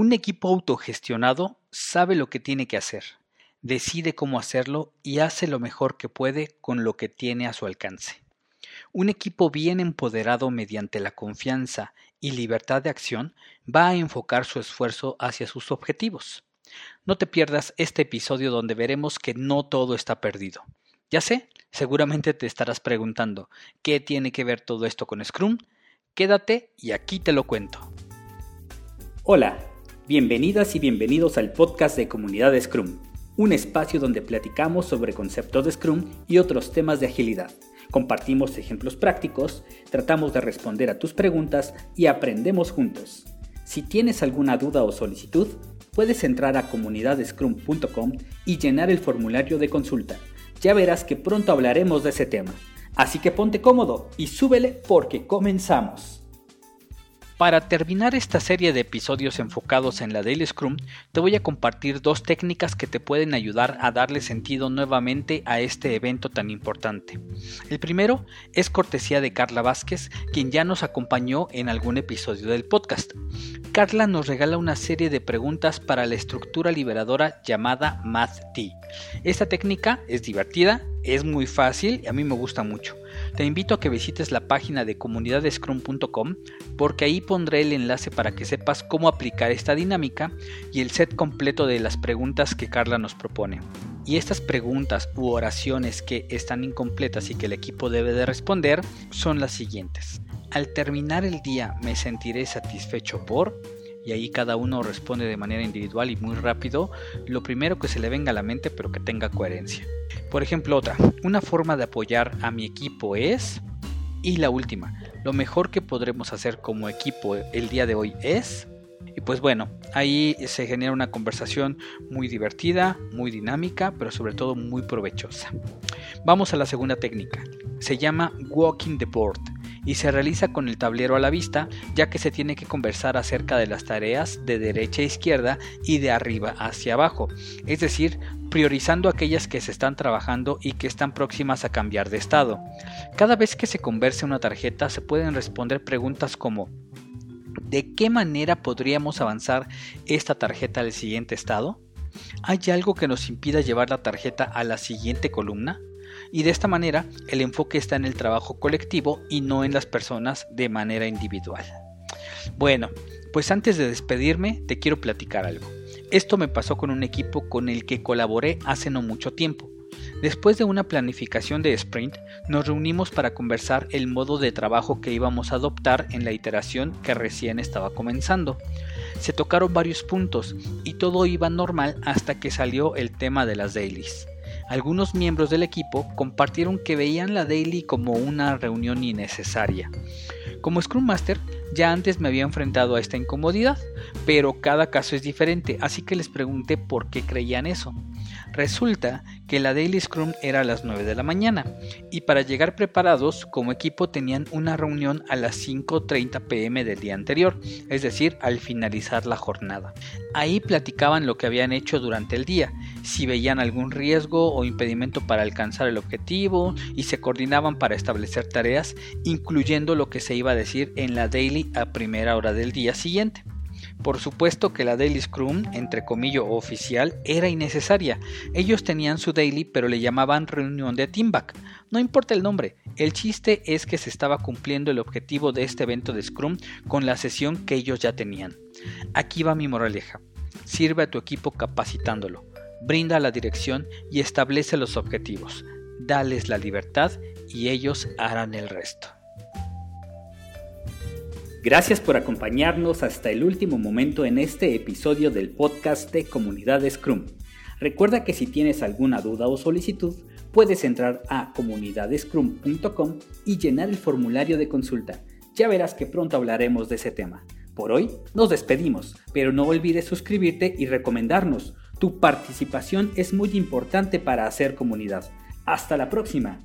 Un equipo autogestionado sabe lo que tiene que hacer, decide cómo hacerlo y hace lo mejor que puede con lo que tiene a su alcance. Un equipo bien empoderado mediante la confianza y libertad de acción va a enfocar su esfuerzo hacia sus objetivos. No te pierdas este episodio donde veremos que no todo está perdido. Ya sé, seguramente te estarás preguntando, ¿qué tiene que ver todo esto con Scrum? Quédate y aquí te lo cuento. Hola, bienvenidas y bienvenidos al podcast de Comunidad Scrum, un espacio donde platicamos sobre conceptos de Scrum y otros temas de agilidad. Compartimos ejemplos prácticos, tratamos de responder a tus preguntas y aprendemos juntos. Si tienes alguna duda o solicitud, puedes entrar a comunidadescrum.com y llenar el formulario de consulta. Ya verás que pronto hablaremos de ese tema. Así que ponte cómodo y súbele porque comenzamos. Para terminar esta serie de episodios enfocados en la Daily Scrum, te voy a compartir dos técnicas que te pueden ayudar a darle sentido nuevamente a este evento tan importante. El primero es cortesía de Carla Vázquez, quien ya nos acompañó en algún episodio del podcast. Carla nos regala una serie de preguntas para la estructura liberadora llamada MathT. Esta técnica es divertida, es muy fácil y a mí me gusta mucho. Te invito a que visites la página de comunidadescrum.com porque ahí pondré el enlace para que sepas cómo aplicar esta dinámica y el set completo de las preguntas que Carla nos propone. Y estas preguntas u oraciones que están incompletas y que el equipo debe de responder son las siguientes. Al terminar el día me sentiré satisfecho por y ahí cada uno responde de manera individual y muy rápido lo primero que se le venga a la mente pero que tenga coherencia. Por ejemplo, otra, una forma de apoyar a mi equipo es... Y la última, lo mejor que podremos hacer como equipo el día de hoy es... Y pues bueno, ahí se genera una conversación muy divertida, muy dinámica, pero sobre todo muy provechosa. Vamos a la segunda técnica. Se llama Walking the Board y se realiza con el tablero a la vista, ya que se tiene que conversar acerca de las tareas de derecha a izquierda y de arriba hacia abajo, es decir, priorizando aquellas que se están trabajando y que están próximas a cambiar de estado. Cada vez que se converse una tarjeta se pueden responder preguntas como ¿De qué manera podríamos avanzar esta tarjeta al siguiente estado? ¿Hay algo que nos impida llevar la tarjeta a la siguiente columna? Y de esta manera el enfoque está en el trabajo colectivo y no en las personas de manera individual. Bueno, pues antes de despedirme te quiero platicar algo. Esto me pasó con un equipo con el que colaboré hace no mucho tiempo. Después de una planificación de sprint, nos reunimos para conversar el modo de trabajo que íbamos a adoptar en la iteración que recién estaba comenzando. Se tocaron varios puntos y todo iba normal hasta que salió el tema de las dailies. Algunos miembros del equipo compartieron que veían la daily como una reunión innecesaria. Como Scrum Master, ya antes me había enfrentado a esta incomodidad, pero cada caso es diferente, así que les pregunté por qué creían eso. Resulta que la Daily Scrum era a las 9 de la mañana y para llegar preparados como equipo tenían una reunión a las 5.30 pm del día anterior, es decir, al finalizar la jornada. Ahí platicaban lo que habían hecho durante el día, si veían algún riesgo o impedimento para alcanzar el objetivo y se coordinaban para establecer tareas, incluyendo lo que se iba a decir en la daily a primera hora del día siguiente. Por supuesto que la Daily Scrum, entre comillas oficial, era innecesaria. Ellos tenían su daily pero le llamaban reunión de teamback. No importa el nombre, el chiste es que se estaba cumpliendo el objetivo de este evento de Scrum con la sesión que ellos ya tenían. Aquí va mi moraleja. Sirve a tu equipo capacitándolo, brinda la dirección y establece los objetivos. Dales la libertad y ellos harán el resto. Gracias por acompañarnos hasta el último momento en este episodio del podcast de Comunidad Scrum. Recuerda que si tienes alguna duda o solicitud, puedes entrar a comunidadescrum.com y llenar el formulario de consulta. Ya verás que pronto hablaremos de ese tema. Por hoy nos despedimos, pero no olvides suscribirte y recomendarnos. Tu participación es muy importante para hacer comunidad. Hasta la próxima.